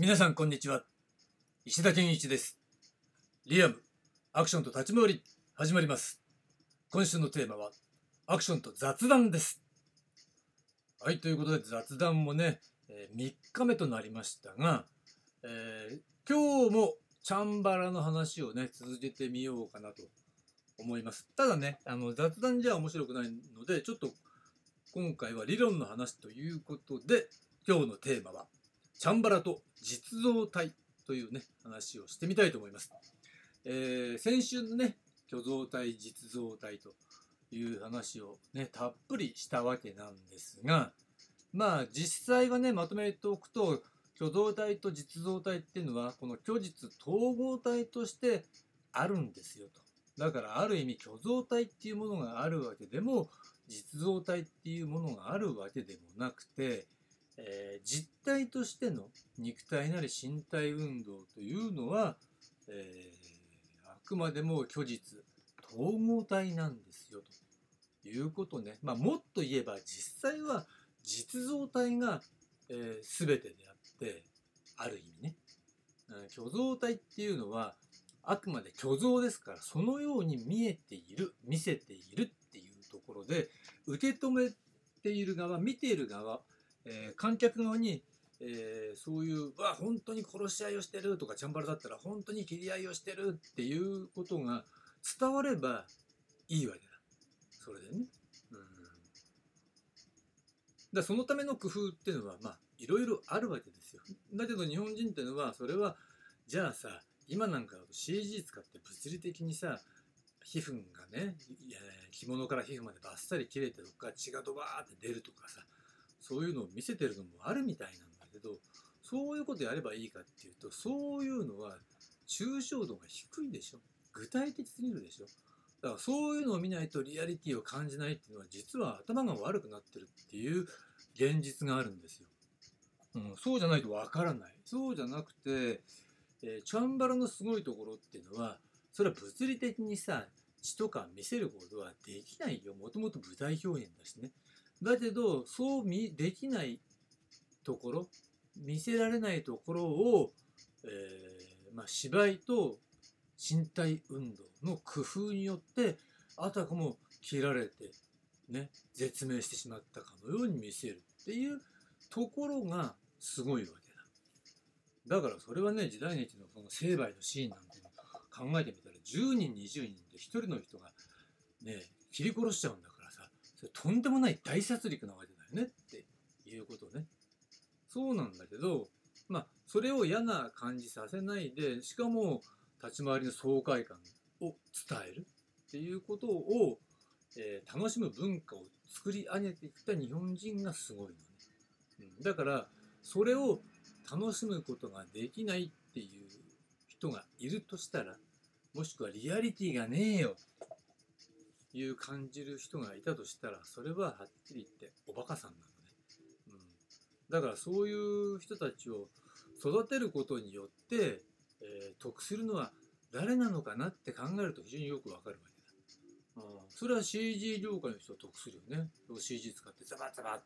皆さんこんにちは。石田健一です。リアムアクションと立ち回り始まります。今週のテーマはアクションと雑談です。はいということで雑談もね、え、3日目となりましたが、えー、今日もチャンバラの話をね続けてみようかなと思います。ただねあの雑談じゃ面白くないのでちょっと今回は理論の話ということで今日のテーマはチャンバラと実像体というね話をしてみたいと思います。えー、先週のね虚像体実像体という話をねたっぷりしたわけなんですがまあ実際はねまとめておくと虚像体と実像体っていうのはこの虚実統合体としてあるんですよと。だからある意味虚像体っていうものがあるわけでも実像体っていうものがあるわけでもなくてえー、実体としての肉体なり身体運動というのは、えー、あくまでも虚実統合体なんですよということね、まあ、もっと言えば実際は実像体が、えー、全てであってある意味ね。虚像体っていうのはあくまで虚像ですからそのように見えている見せているっていうところで受け止めている側見ている側えー、観客側に、えー、そういう「わ本当に殺し合いをしてる」とかチャンバラだったら「本当に切り合いをしてる」っていうことが伝わればいいわけだそれでね。うんだそのための工夫っていうのはまあいろいろあるわけですよ。だけど日本人っていうのはそれはじゃあさ今なんか CG 使って物理的にさ皮膚がね着物から皮膚までバッサリ切れてとか血がドバーって出るとかさそういうのを見せてるのもあるみたいなんだけどそういうことやればいいかっていうとそういうのは抽象度が低いでしょ具体的すぎるでしょだからそういうのを見ないとリアリティを感じないっていうのは実は頭が悪くなってるっていう現実があるんですよ。うん、そうじゃないとわからない。そうじゃなくて、えー、チャンバラのすごいところっていうのはそれは物理的にさ血とか見せることはできないよ。もともと舞台表現だしね。だけどそう見できないところ見せられないところを、えー、まあ、芝居と身体運動の工夫によってあたかも切られてね絶命してしまったかのように見せるっていうところがすごいわけだ。だからそれはね時代劇のその成敗のシーンなんて考えてみたら10人20人で1人の人がね切り殺しちゃうんだから。それとんでもない大殺戮なわけだよねっていうことね。そうなんだけど、まあ、それを嫌な感じさせないで、しかも立ち回りの爽快感を伝えるっていうことを、えー、楽しむ文化を作り上げてきた日本人がすごいのね。うん、だから、それを楽しむことができないっていう人がいるとしたら、もしくはリアリティがねえよいう感じる人がいたとしたらそれははっきり言っておバカさんなのね、うん、だからそういう人たちを育てることによって、えー、得するのは誰なのかなって考えると非常によくわかるわけだ、うん、それは CG 業界の人は得するよね。CG 使ってザバザバっ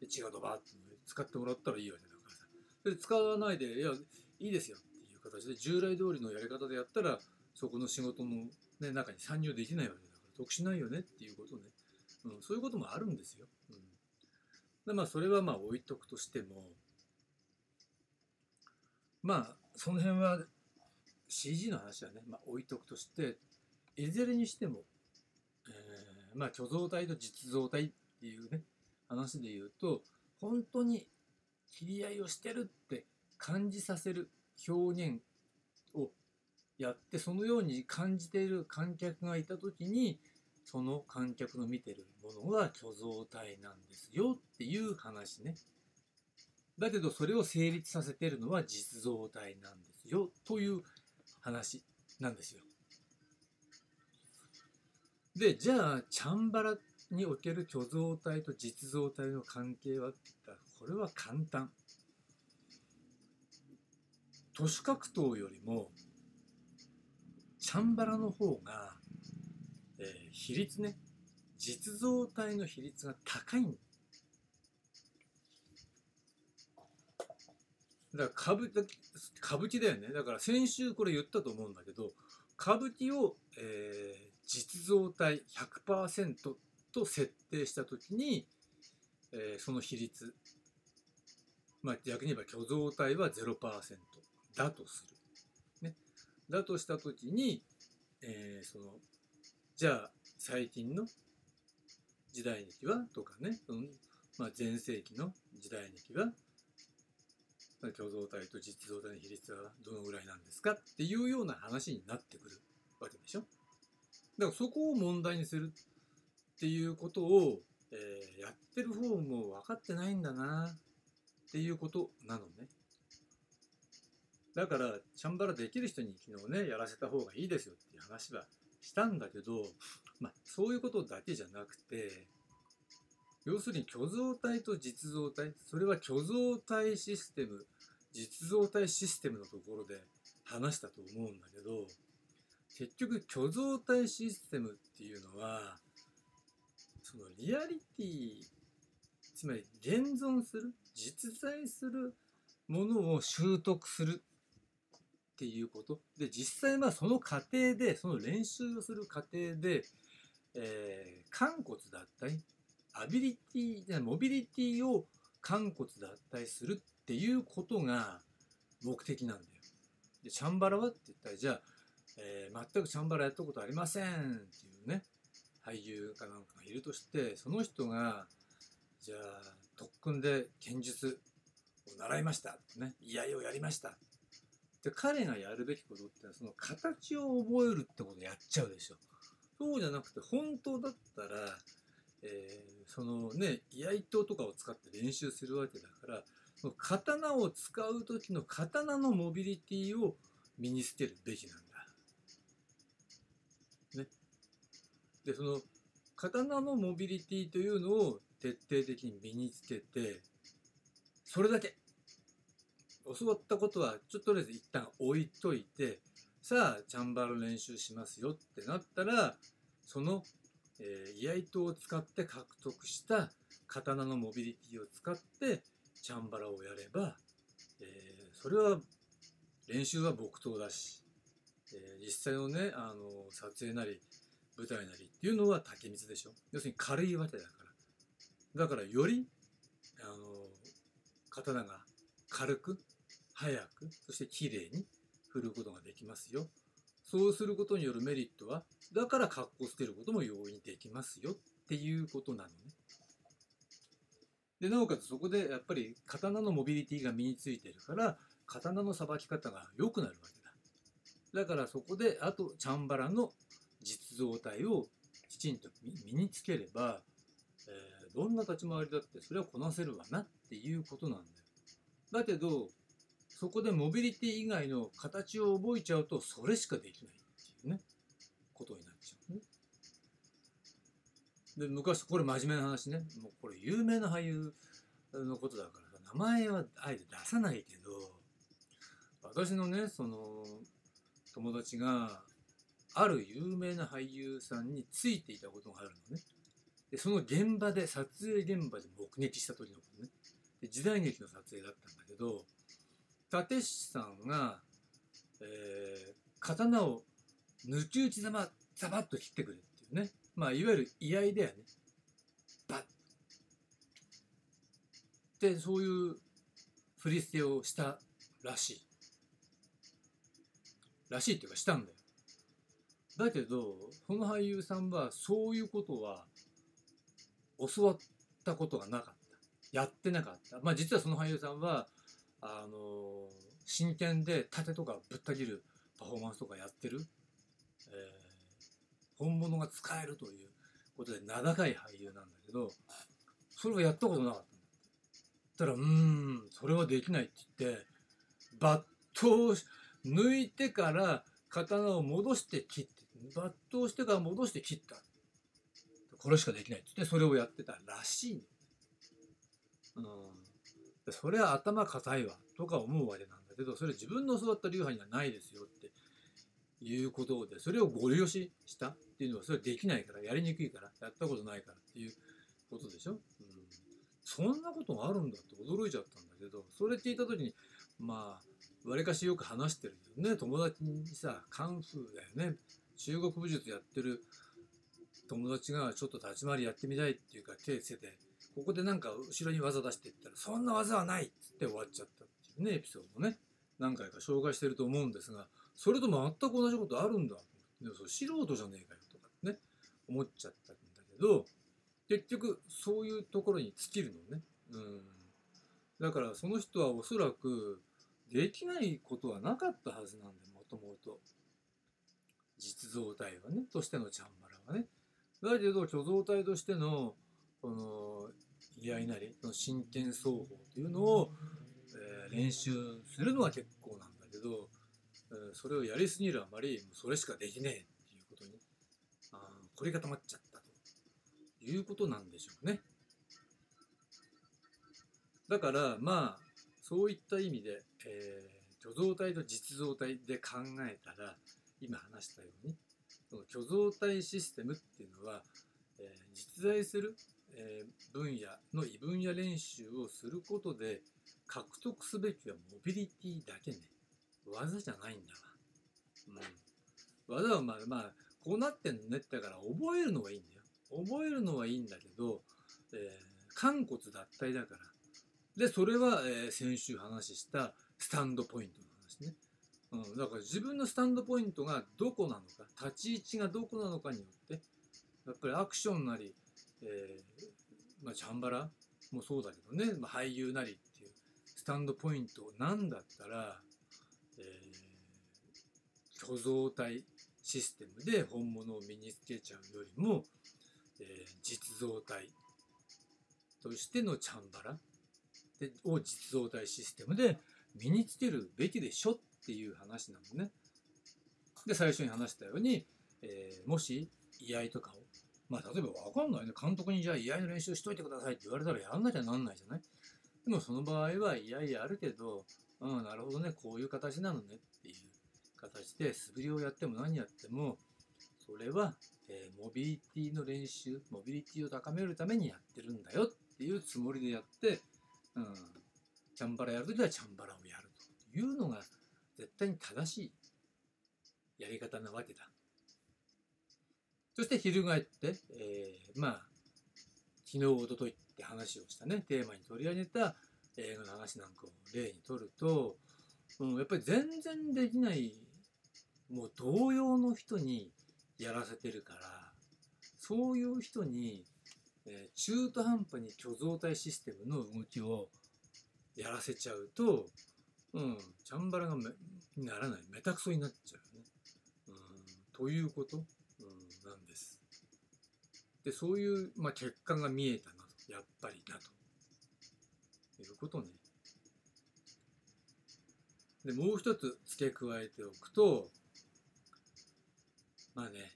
て血がドバって使ってもらったらいいわけだからさ。で使わないでいやいいですよっていう形で従来通りのやり方でやったらそこの仕事の、ね、中に参入できないわけだ得しないよねっていうことね、うん、そういうこともあるんですよ。うん、でまあそれはまあ置いとくとしてもまあその辺は CG の話はね、まあ、置いとくとしていずれにしても、えー、まあ虚像体と実像体っていうね話で言うと本当に切り合いをしてるって感じさせる表現をやってそのように感じている観客がいた時にその観客の見てるものが虚像体なんですよっていう話ね。だけどそれを成立させてるのは実像体なんですよという話なんですよ。でじゃあチャンバラにおける虚像体と実像体の関係はって言ったらこれは簡単。都市格闘よりもチャンバラの方が、えー、比率ね実像体の比率が高いだから歌舞歌舞伎だよね。だから先週これ言ったと思うんだけど歌舞伎を、えー実像体100%と設定した時に、えーその比率。まあ逆に言えば虚像体は0%だとする。だとした時に、えーそのじゃあ最近の時代劇はとかね、そのまあ、前世紀の時代劇はまあ虚像体と実像体の比率はどのぐらいなんですかっていうような話になってくるわけでしょ。だからそこを問題にするっていうことを、えーやってる方も分かってないんだなっていうことなのね。だからチャンバラできる人に昨日ねやらせた方がいいですよっていう話はしたんだけど、まあ、そういうことだけじゃなくて要するに虚像体と実像体それは虚像体システム実像体システムのところで話したと思うんだけど結局虚像体システムっていうのはそのリアリティつまり現存する実在するものを習得するっていうこと。で実際はその過程でその練習をする過程で、えー、肝骨脱退アビリティモビリティを肝骨脱退するっていうことが目的なんだよ。でチャンバラはって言ったらじゃあ、えー全くチャンバラやったことありませんっていうね俳優かなんかがいるとしてその人がじゃあ特訓で剣術を習いました、ね、居合をやりました。で彼がやるべきことってその形を覚えるってことやっちゃうでしょそうじゃなくて本当だったら、えーそのね居合刀とかを使って練習するわけだからその刀を使う時の刀のモビリティを身につけるべきなんだ。ね。でその刀のモビリティというのを徹底的に身につけてそれだけ教わったことはちょっととりあえず一旦置いといてさあチャンバラ練習しますよってなったらその、えー居合刀を使って獲得した刀のモビリティを使ってチャンバラをやれば、えーそれは練習は木刀だし、えー実際のねあの撮影なり舞台なりっていうのは竹光でしょ。要するに軽いわけだから。だからよりあの刀が軽く速くそして綺麗に振ることができますよ。そうすることによるメリットはだから格好つけることも容易にできますよ。っていうことなのね。でなおかつそこでやっぱり刀のモビリティが身についてるから刀のさばき方が良くなるわけだ。だからそこであとチャンバラの実像体をきちんと身身につければ、えーどんな立ち回りだってそれはこなせるわなっていうことなんだよ。だけどそこでモビリティ以外の形を覚えちゃうとそれしかできないっていうね。ことになっちゃうね。で昔これ真面目な話ね。もうこれ有名な俳優のことだからさ名前はあえて出さないけど私のねその友達がある有名な俳優さんについていたことがあるのね。でその現場で撮影現場で目撃した時のことね。で時代劇の撮影だったんだけど立石さんが、えー刀を抜き打ちざまザバッと切ってくれっていうね。まあいわゆる居合だよね。バッ。でそういう振り捨てをしたらしい。らしいっていうかしたんだよ。だけどその俳優さんはそういうことは教わったことがなかった。やってなかった。まあ実はその俳優さんはあの真剣で盾とかぶった切るパフォーマンスとかやってる、えー本物が使えるということで名高い俳優なんだけどそれをやったことなかったんだったらうんそれはできないって言って抜刀抜いてから刀を戻して切って抜刀してから戻して切った。これしかできないって言ってそれをやってたらしい。の、うん、それは頭固いわとか思うわけなんだけどそれ自分の教わった流派にはないですよっていうことでそれをご利用ししたっていうのはそれはできないからやりにくいからやったことないからっていうことでしょ、うん、そんなことがあるんだって驚いちゃったんだけどそれ聞いた時にまあわりかしよく話してるよね友達にさカンフーだよね。中国武術やってる友達がちょっと立ち回りやってみたいっていうか手つけてここでなんか後ろに技出していったらそんな技はないっつって終わっちゃったっていうねエピソードをね。何回か紹介してると思うんですがそれと全く同じことあるんだでもそ素人じゃねえかよとかね思っちゃったんだけど結局そういうところに尽きるのね。うん。だからその人はおそらくできないことはなかったはずなんでもともと。実像体はねとしてのチャンバラはね。だけど虚像体としてのこの居合なりの真剣双方というのを、えー練習するのは結構なんだけど、えーそれをやりすぎるあまりそれしかできねえっていうことにあ凝り固まっちゃったということなんでしょうね。だからまあそういった意味で、えー虚像体と実像体で考えたら今話したようにその虚像体システムっていうのは、えー実在する、え分野の異分野練習をすることで獲得すべきはモビリティだけね。技じゃないんだわ、うん、技はまあまあこうなってんのねってだから覚えるのはいいんだよ。覚えるのはいいんだけど、えー、肝骨脱体だから。でそれは、えー先週話したスタンドポイントの話ね、うん、だから自分のスタンドポイントがどこなのか立ち位置がどこなのかによってやっぱりアクションなり、えーまあ、チャンバラもそうだけどね、まあ、俳優なりっていうスタンドポイントなんだったら、えー虚像体システムで本物を身につけちゃうよりも、えー実像体としてのチャンバラでを実像体システムで身につけるべきでしょっていう話なのね。で最初に話したように、えーもし居合とかをまあ例えば分かんないね。監督にじゃあ居合の練習しといてくださいって言われたらやんなきゃなんないじゃない？でもその場合は居合やあるけどうんなるほどね。こういう形なのねっていう形で素振りをやっても何やってもそれは、えーモビリティの練習モビリティを高めるためにやってるんだよっていうつもりでやって、うん、チャンバラやるときはチャンバラをやるというのが絶対に正しいやり方なわけだ。そして翻って、えーまあ昨日おとといって話をしたねテーマに取り上げた映画の話なんかを例にとると、うん、やっぱり全然できないもう同様の人にやらせてるからそういう人に、えー中途半端に虚像体システムの動きをやらせちゃうと、うん、チャンバラがめにならないメタクソになっちゃうよね。うん、ということ。でそういう、まあ、結果が見えたなと。やっぱりなと。いうことね。でもう一つ付け加えておくとまあね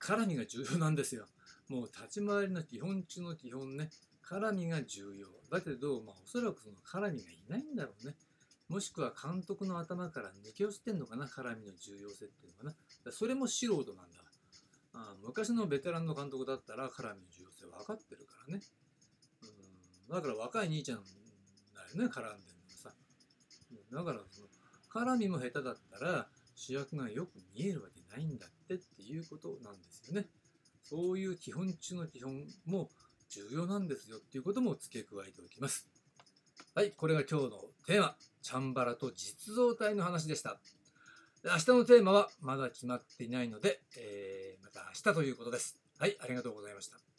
絡みが重要なんですよ。もう立ち回りの基本中の基本ね。絡みが重要。だけど、まあ、おそらくその絡みがいないんだろうね。もしくは監督の頭から抜け落ちてんのかな絡みの重要性っていうのかな。それも素人なんだ。あ昔のベテランの監督だったら絡みの重要性分かってるからね。うん。だから若い兄ちゃんだよね絡んでるのさ。だからその絡みも下手だったら主役がよく見えるわけないんだってっていうことなんですよね。そういう基本中の基本も重要なんですよっていうことも付け加えておきます。はい、これが今日のテーマ、チャンバラと実像体の話でした。明日のテーマはまだ決まっていないので、えーした明日ということです。はい、ありがとうございました。